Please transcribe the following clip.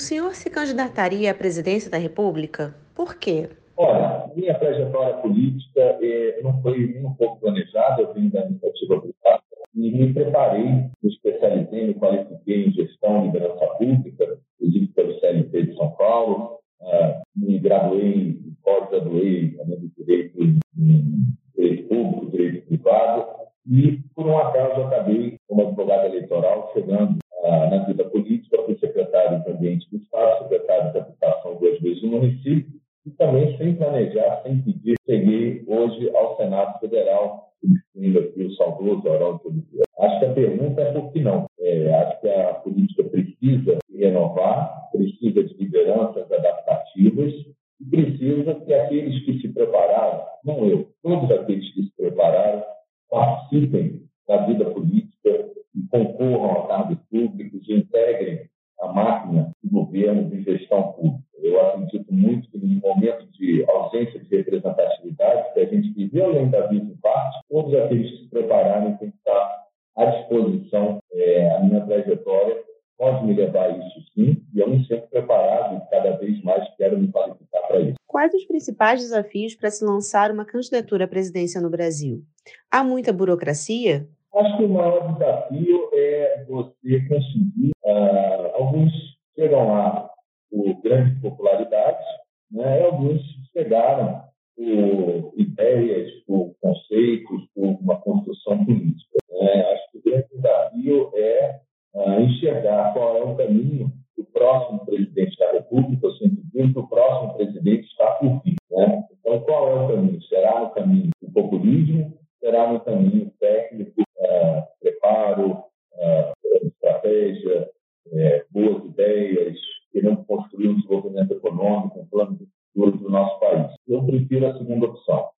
senhor se candidataria à presidência da República? Por quê? Olha, minha trajetória política eh, não foi nem um pouco planejada, eu vim da iniciativa privada e me preparei, me especializei, me qualifiquei em gestão e liderança pública, inclusive pelo CLT de São Paulo, uh, me graduei, pós-graduei, além do direito em direito público, direito privado, e por um acaso acabei como advogado eleitoral chegando uh, na vida política, fui secretário de Ambiente do Estado, secretário de Habitação duas vezes no município, e também sem planejar, sem pedir, cheguei hoje ao Senado Federal, substituindo aqui o saudoso Haroldo Oliveira. Acho que a pergunta é por que não. É, acho que a política precisa renovar, precisa de lideranças adaptativas e precisa que aqueles que se prepararam, não eu, todos aqueles que se prepararam, participem da vida política e concorram a cargos públicos e integrem momento de ausência de representatividade, que a gente viveu além da vida em parte, todos aqueles que se prepararem têm que estar à disposição. É, a minha trajetória pode me levar a isso sim, e eu me sinto preparado e cada vez mais quero me qualificar para isso. Quais os principais desafios para se lançar uma candidatura à presidência no Brasil? Há muita burocracia? Acho que o maior desafio é você conseguir. Uh, alguns chegam lá por grande popularidade, né? e alguns chegaram por ideias, por conceitos, por uma construção política. Né? Acho que o grande desafio é uh, enxergar qual é o caminho do próximo presidente da República, eu sempre que o próximo presidente está por vir. Né? Então, qual é o caminho? Será no caminho do populismo? Será no caminho técnico, uh, preparo, uh, estratégia, uh, boas ideias, querendo construir um desenvolvimento econômico, um plano de futuro do nosso país? Eu prefiro a segunda opção.